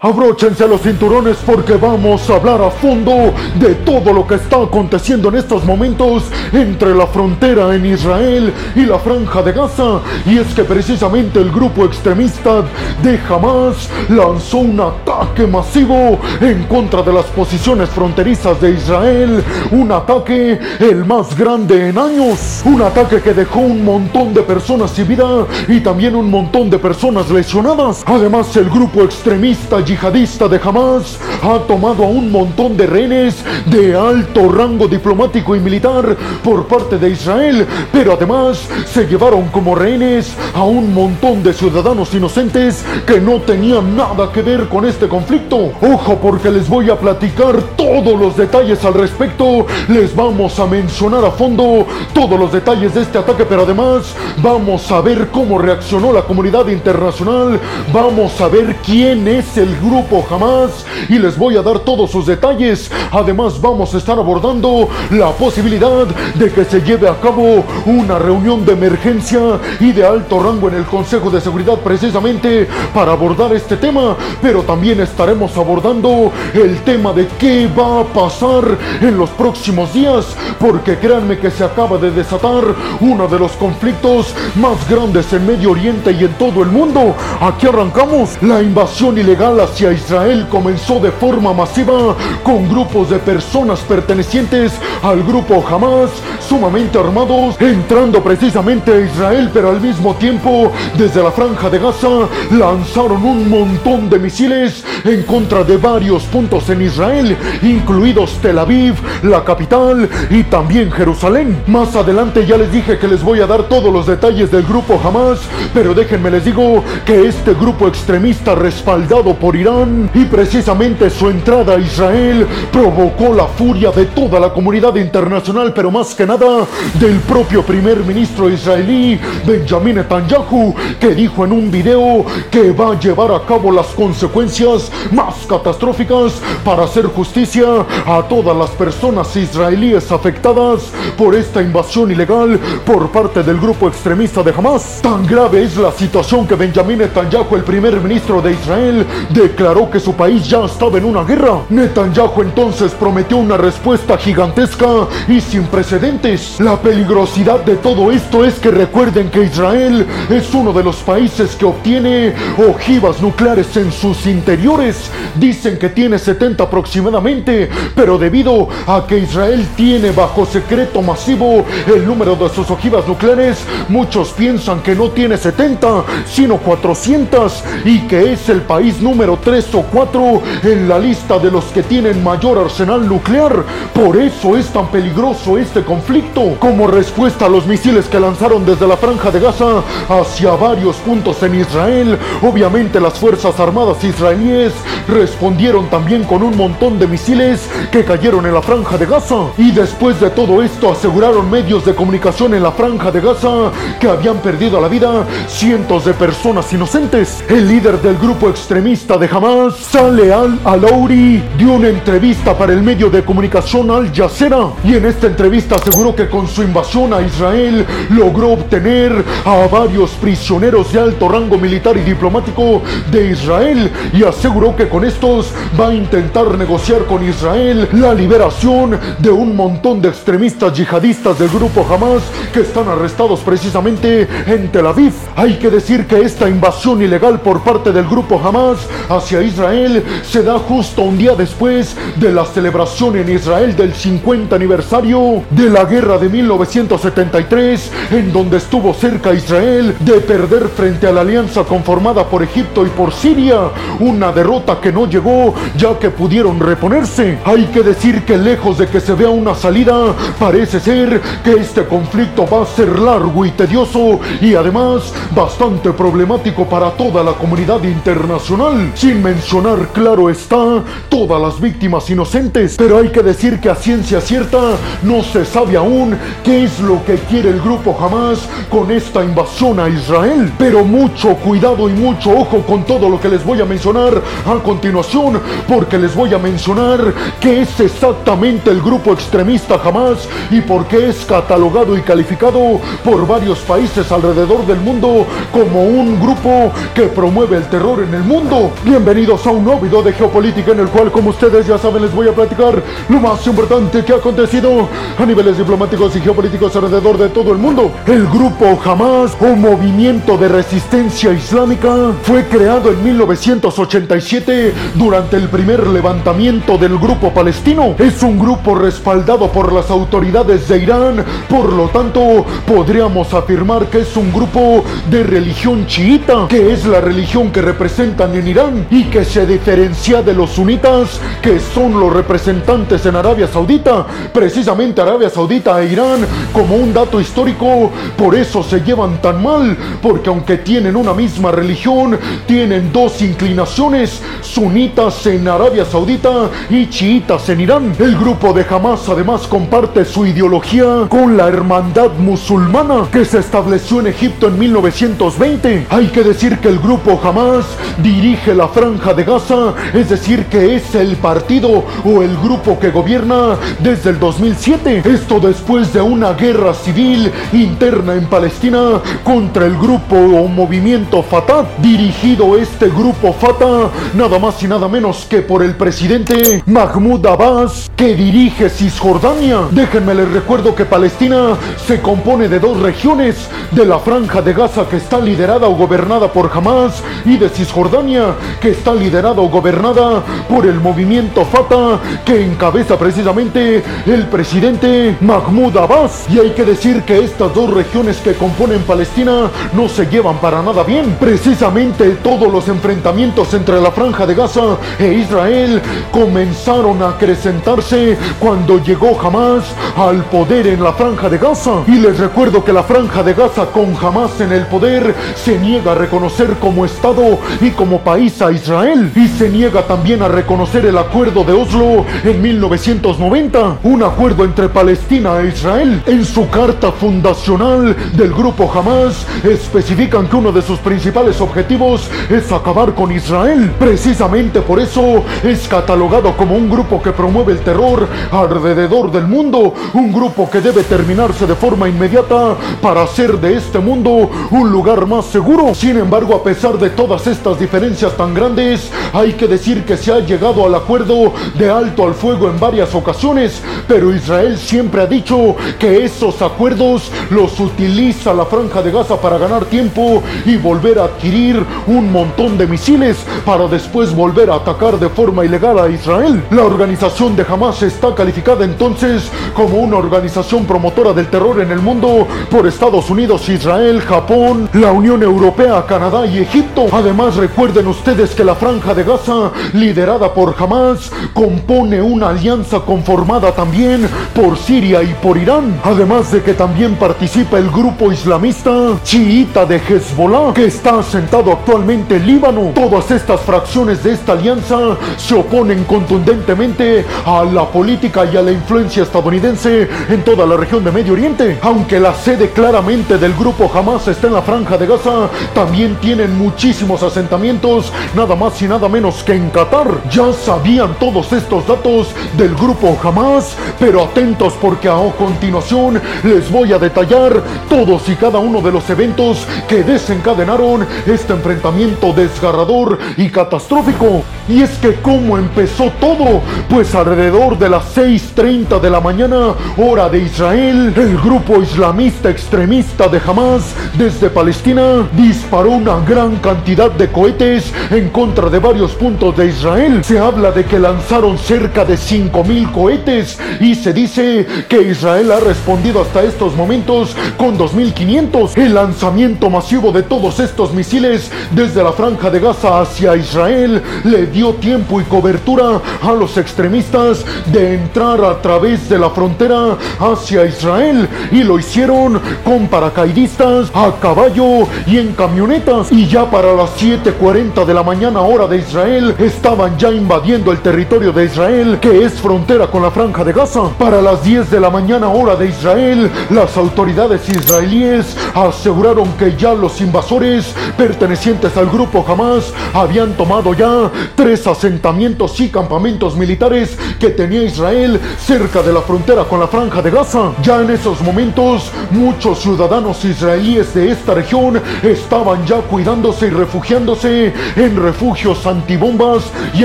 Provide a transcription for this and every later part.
Abróchense los cinturones porque vamos a hablar a fondo de todo lo que está aconteciendo en estos momentos entre la frontera en Israel y la franja de Gaza. Y es que precisamente el grupo extremista de Hamas lanzó un ataque masivo en contra de las posiciones fronterizas de Israel. Un ataque el más grande en años. Un ataque que dejó un montón de personas sin vida y también un montón de personas lesionadas. Además el grupo extremista yihadista de Hamas ha tomado a un montón de rehenes de alto rango diplomático y militar por parte de Israel, pero además se llevaron como rehenes a un montón de ciudadanos inocentes que no tenían nada que ver con este conflicto. Ojo porque les voy a platicar todos los detalles al respecto, les vamos a mencionar a fondo todos los detalles de este ataque, pero además vamos a ver cómo reaccionó la comunidad internacional, vamos a ver quién es el grupo Hamas y les voy a dar todos sus detalles. Además vamos a estar abordando la posibilidad de que se lleve a cabo una reunión de emergencia y de alto rango en el Consejo de Seguridad precisamente para abordar este tema, pero también estaremos abordando el tema de qué va a pasar en los próximos días, porque créanme que se acaba de desatar uno de los conflictos más grandes en Medio Oriente y en todo el mundo. Aquí arrancamos la invasión ilegal hacia Israel comenzó de forma masiva con grupos de personas pertenecientes al grupo Hamas, sumamente armados, entrando precisamente a Israel, pero al mismo tiempo desde la franja de Gaza lanzaron un montón de misiles en contra de varios puntos en Israel, incluidos Tel Aviv, la capital y también Jerusalén. Más adelante ya les dije que les voy a dar todos los detalles del grupo Hamas, pero déjenme les digo que este grupo extremista respaldado por Irán y precisamente su entrada a Israel provocó la furia de toda la comunidad internacional, pero más que nada del propio primer ministro israelí Benjamin Netanyahu, que dijo en un video que va a llevar a cabo las consecuencias más catastróficas para hacer justicia a todas las personas israelíes afectadas por esta invasión ilegal por parte del grupo extremista de Hamas. Tan grave es la situación que Benjamin Netanyahu, el primer ministro de Israel, declaró que su país ya estaba en una guerra. Netanyahu entonces prometió una respuesta gigantesca y sin precedentes. La peligrosidad de todo esto es que recuerden que Israel es uno de los países que obtiene ojivas nucleares en sus interiores. Dicen que tiene 70 aproximadamente, pero debido a que Israel tiene bajo secreto masivo el número de sus ojivas nucleares, muchos piensan que no tiene 70, sino 400 y que es el país número 3 o 4 en la lista de los que tienen mayor arsenal nuclear. Por eso es tan peligroso este conflicto. Como respuesta a los misiles que lanzaron desde la franja de Gaza hacia varios puntos en Israel, obviamente las Fuerzas Armadas israelíes respondieron también con un montón de misiles que cayeron en la franja de Gaza. Y después de todo esto aseguraron medios de comunicación en la franja de Gaza que habían perdido la vida cientos de personas inocentes. El líder del grupo extremista de Hamas, Saleh al-Alauri, dio una entrevista para el medio de comunicación Al Jazeera y en esta entrevista aseguró que con su invasión a Israel logró obtener a varios prisioneros de alto rango militar y diplomático de Israel y aseguró que con estos va a intentar negociar con Israel la liberación de un montón de extremistas yihadistas del grupo Hamas que están arrestados precisamente en Tel Aviv. Hay que decir que esta invasión ilegal por parte del grupo Hamas hacia Israel se da justo un día después de la celebración en Israel del 50 aniversario de la guerra de 1973, en donde estuvo cerca Israel de perder frente a la alianza conformada por Egipto y por Siria, una derrota que no llegó ya que pudieron reponerse. Hay que decir que lejos de que se vea una salida, parece ser que este conflicto va a ser largo y tedioso y además bastante problemático para toda la comunidad internacional, sin mencionar, claro está, todas las víctimas inocentes. Pero hay que decir que a ciencia cierta no se sabe aún qué es lo que quiere el grupo Hamas con esta invasión a Israel. Pero mucho cuidado y mucho ojo con todo lo que les voy a mencionar a continuación, porque les voy a mencionar qué es exactamente el grupo extremista Hamas y por qué es catalogado y calificado por varios países alrededor del mundo como un grupo que promueve el terror en el mundo. Bienvenidos a un nuevo video de geopolítica en el cual, como ustedes ya saben, les voy a platicar lo más importante que ha acontecido a niveles diplomáticos y geopolíticos alrededor de todo el mundo. El grupo Hamas o Movimiento de Resistencia Islámica fue creado en 1987 durante el primer levantamiento del grupo palestino. Es un grupo respaldado por las autoridades de Irán, por lo tanto podríamos afirmar que es un grupo de religión chiita, que es la religión que representan en Irán y que se diferencia de los sunitas, que son los representantes en Arabia Saudita. Precisamente Arabia Saudita e Irán, como un dato histórico, por eso se llevan tan mal, porque aunque tienen una misma religión, tienen dos inclinaciones, sunitas en Arabia Saudita y chiitas en Irán. El grupo de Hamas además comparte su ideología con la hermandad musulmana que se estableció en Egipto en 1920. Hay que decir que el grupo Hamas dirige la franja de Gaza, es decir, que es el partido o el grupo que gobierna desde el 2007. Esto después de una guerra civil interna en Palestina contra el grupo o movimiento Fatah. Dirigido este grupo Fatah nada más y nada menos que por el presidente Mahmoud Abbas, que dirige Cisjordania. Déjenme les recuerdo que Palestina se compone de dos regiones, de la franja de Gaza que está liderada o gobernada por Hamas y de Cisjordania que está liderada o gobernada por el movimiento Fatah que encabeza precisamente el presidente Mahmoud Abbas. Y hay que decir que estas dos regiones que componen Palestina no se llevan para nada bien. Precisamente todos los enfrentamientos entre la franja de Gaza e Israel comenzaron a acrecentarse cuando llegó Hamas al poder en la franja de Gaza. Y les recuerdo que la franja de Gaza con Hamas en el poder se niega a reconocer como Estado y como país Israel. Y se niega también a reconocer el acuerdo de Oslo en 1990, un acuerdo entre Palestina e Israel. En su carta fundacional del grupo Hamas especifican que uno de sus principales objetivos es acabar con Israel. Precisamente por eso es catalogado como un grupo que promueve el terror alrededor del mundo, un grupo que debe terminarse de forma inmediata para hacer de este mundo un lugar más seguro. Sin embargo, a pesar de todas estas diferencias tan grandes, hay que decir que se ha llegado al acuerdo de alto al fuego en varias ocasiones, pero Israel siempre ha dicho que esos acuerdos los utiliza la franja de Gaza para ganar tiempo y volver a adquirir un montón de misiles para después volver a atacar de forma ilegal a Israel. La organización de Hamas está calificada entonces como una organización promotora del terror en el mundo por Estados Unidos, Israel, Japón, la Unión Europea, Canadá y Egipto. Además recuerden ustedes que la franja de Gaza, liderada por Hamas, compone una alianza conformada también por Siria y por Irán. Además de que también participa el grupo islamista chiita de Hezbollah, que está asentado actualmente en Líbano. Todas estas fracciones de esta alianza se oponen contundentemente a la política y a la influencia estadounidense en toda la región de Medio Oriente. Aunque la sede claramente del grupo Hamas está en la franja de Gaza, también tienen muchísimos asentamientos, nada más y nada menos que en Qatar. Ya sabían todos estos datos del grupo Hamas, pero atentos porque a continuación les voy a detallar todos y cada uno de los eventos que desencadenaron este enfrentamiento desgarrador y catastrófico. Y es que cómo empezó todo, pues alrededor de las 6.30 de la mañana, hora de Israel, el grupo islamista extremista de Hamas desde Palestina disparó una gran cantidad de cohetes contra de varios puntos de Israel. Se habla de que lanzaron cerca de 5.000 cohetes y se dice que Israel ha respondido hasta estos momentos con 2.500. El lanzamiento masivo de todos estos misiles desde la franja de Gaza hacia Israel le dio tiempo y cobertura a los extremistas de entrar a través de la frontera hacia Israel y lo hicieron con paracaidistas a caballo y en camionetas y ya para las 7.40 de la mañana hora de Israel estaban ya invadiendo el territorio de Israel, que es frontera con la franja de Gaza. Para las 10 de la mañana hora de Israel, las autoridades israelíes aseguraron que ya los invasores pertenecientes al grupo Hamas habían tomado ya tres asentamientos y campamentos militares que tenía Israel cerca de la frontera con la franja de Gaza. Ya en esos momentos, muchos ciudadanos israelíes de esta región estaban ya cuidándose y refugiándose en refugios antibombas y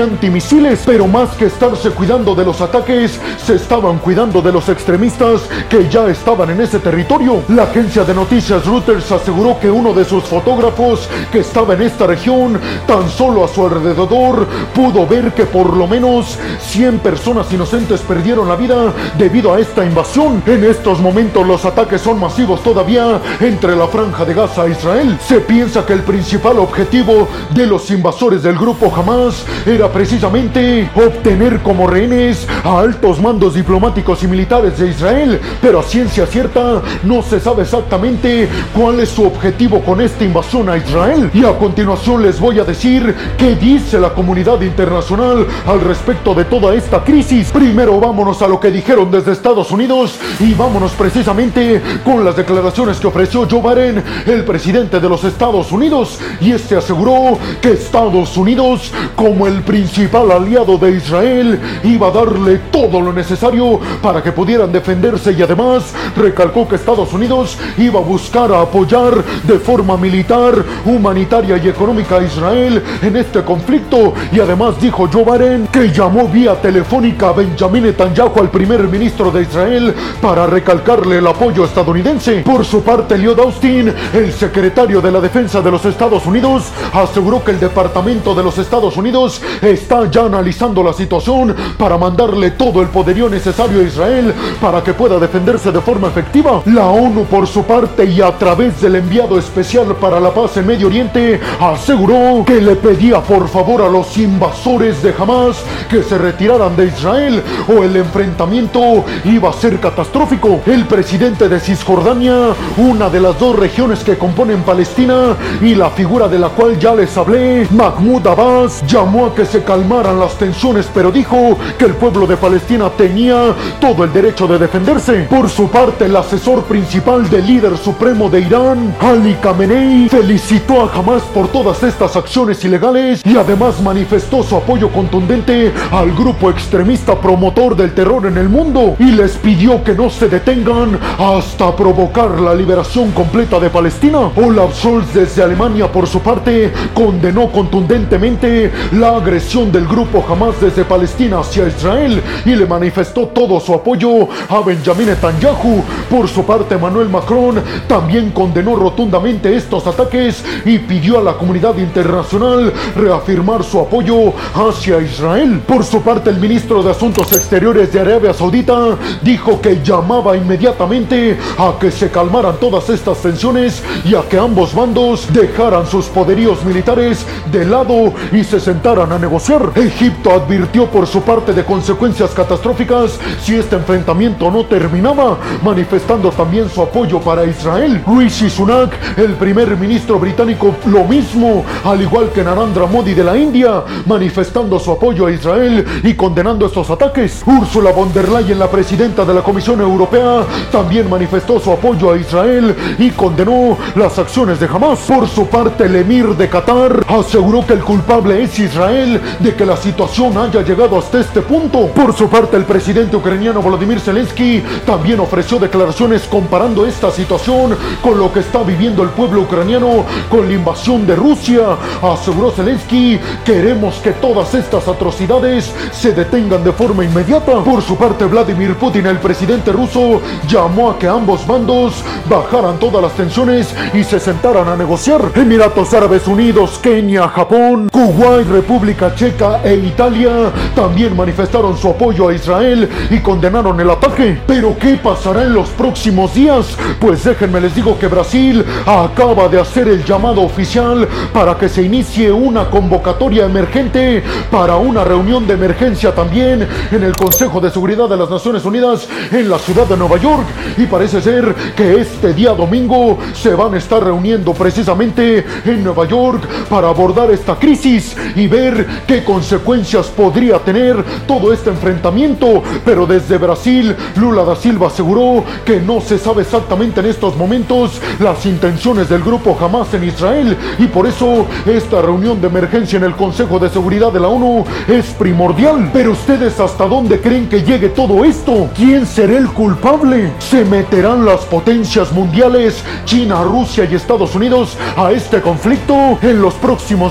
antimisiles, pero más que estarse cuidando de los ataques, se estaban cuidando de los extremistas que ya estaban en ese territorio. La agencia de noticias Reuters aseguró que uno de sus fotógrafos que estaba en esta región, tan solo a su alrededor, pudo ver que por lo menos 100 personas inocentes perdieron la vida debido a esta invasión. En estos momentos los ataques son masivos todavía entre la franja de Gaza e Israel. Se piensa que el principal objetivo de los del grupo Hamas era precisamente obtener como rehenes a altos mandos diplomáticos y militares de Israel, pero a ciencia cierta no se sabe exactamente cuál es su objetivo con esta invasión a Israel. Y a continuación les voy a decir qué dice la comunidad internacional al respecto de toda esta crisis. Primero vámonos a lo que dijeron desde Estados Unidos y vámonos precisamente con las declaraciones que ofreció Joe Biden, el presidente de los Estados Unidos, y este aseguró que Estados Unidos, como el principal aliado de Israel, iba a darle todo lo necesario para que pudieran defenderse y además recalcó que Estados Unidos iba a buscar a apoyar de forma militar, humanitaria y económica a Israel en este conflicto y además dijo Joe Biden que llamó vía telefónica a Benjamin Netanyahu al primer ministro de Israel para recalcarle el apoyo estadounidense. Por su parte, Lloyd Austin, el secretario de la Defensa de los Estados Unidos, aseguró que el Departamento de los Estados Unidos está ya analizando la situación para mandarle todo el poderío necesario a Israel para que pueda defenderse de forma efectiva. La ONU, por su parte, y a través del enviado especial para la paz en Medio Oriente, aseguró que le pedía por favor a los invasores de Hamas que se retiraran de Israel o el enfrentamiento iba a ser catastrófico. El presidente de Cisjordania, una de las dos regiones que componen Palestina y la figura de la cual ya les hablé, Mahmoud Abbas, llamó a que se calmaran las tensiones, pero dijo que el pueblo de Palestina tenía todo el derecho de defenderse. Por su parte, el asesor principal del líder supremo de Irán, Ali Khamenei, felicitó a Hamas por todas estas acciones ilegales y además manifestó su apoyo contundente al grupo extremista promotor del terror en el mundo y les pidió que no se detengan hasta provocar la liberación completa de Palestina. Olaf Scholz desde Alemania por su parte condenó contundentemente la agresión del grupo Hamas desde Palestina hacia Israel y le manifestó todo su apoyo a Benjamin Netanyahu. Por su parte, Manuel Macron también condenó rotundamente estos ataques y pidió a la comunidad internacional reafirmar su apoyo hacia Israel. Por su parte, el ministro de Asuntos Exteriores de Arabia Saudita dijo que llamaba inmediatamente a que se calmaran todas estas tensiones y a que ambos bandos dejaran sus poderíos militares de lado y se sentaran a negociar. Egipto advirtió por su parte de consecuencias catastróficas si este enfrentamiento no terminaba, manifestando también su apoyo para Israel. Rishi Sunak, el primer ministro británico, lo mismo, al igual que Narendra Modi de la India, manifestando su apoyo a Israel y condenando estos ataques. Ursula von der Leyen, la presidenta de la Comisión Europea, también manifestó su apoyo a Israel y condenó las acciones de Hamas. Por su parte, el emir de Qatar aseguró que el culpable es Israel de que la situación haya llegado hasta este punto. Por su parte, el presidente ucraniano Volodymyr Zelensky también ofreció declaraciones comparando esta situación con lo que está viviendo el pueblo ucraniano con la invasión de Rusia. Aseguró Zelensky, queremos que todas estas atrocidades se detengan de forma inmediata. Por su parte, Vladimir Putin, el presidente ruso, llamó a que ambos bandos bajaran todas las tensiones y se sentaran a negociar. Emiratos Árabes Unidos, Kenia, Japón, Kuwait, República Checa e Italia también manifestaron su apoyo a Israel y condenaron el ataque. Pero ¿qué pasará en los próximos días? Pues déjenme les digo que Brasil acaba de hacer el llamado oficial para que se inicie una convocatoria emergente para una reunión de emergencia también en el Consejo de Seguridad de las Naciones Unidas en la ciudad de Nueva York. Y parece ser que este día domingo se van a estar reuniendo precisamente en Nueva York para abordar esta crisis y ver qué consecuencias podría tener todo este enfrentamiento, pero desde Brasil, Lula da Silva aseguró que no se sabe exactamente en estos momentos las intenciones del grupo Hamas en Israel y por eso esta reunión de emergencia en el Consejo de Seguridad de la ONU es primordial. Pero ustedes hasta dónde creen que llegue todo esto? ¿Quién será el culpable? ¿Se meterán las potencias mundiales, China, Rusia y Estados Unidos, a este conflicto? En los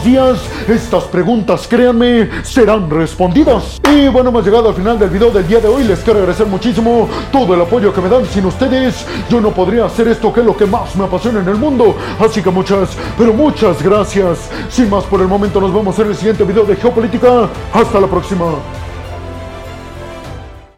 días, estas preguntas, créanme, serán respondidas. Y bueno, hemos llegado al final del video del día de hoy. Les quiero agradecer muchísimo todo el apoyo que me dan. Sin ustedes, yo no podría hacer esto que es lo que más me apasiona en el mundo. Así que muchas, pero muchas gracias. Sin más por el momento, nos vemos en el siguiente video de Geopolítica. Hasta la próxima.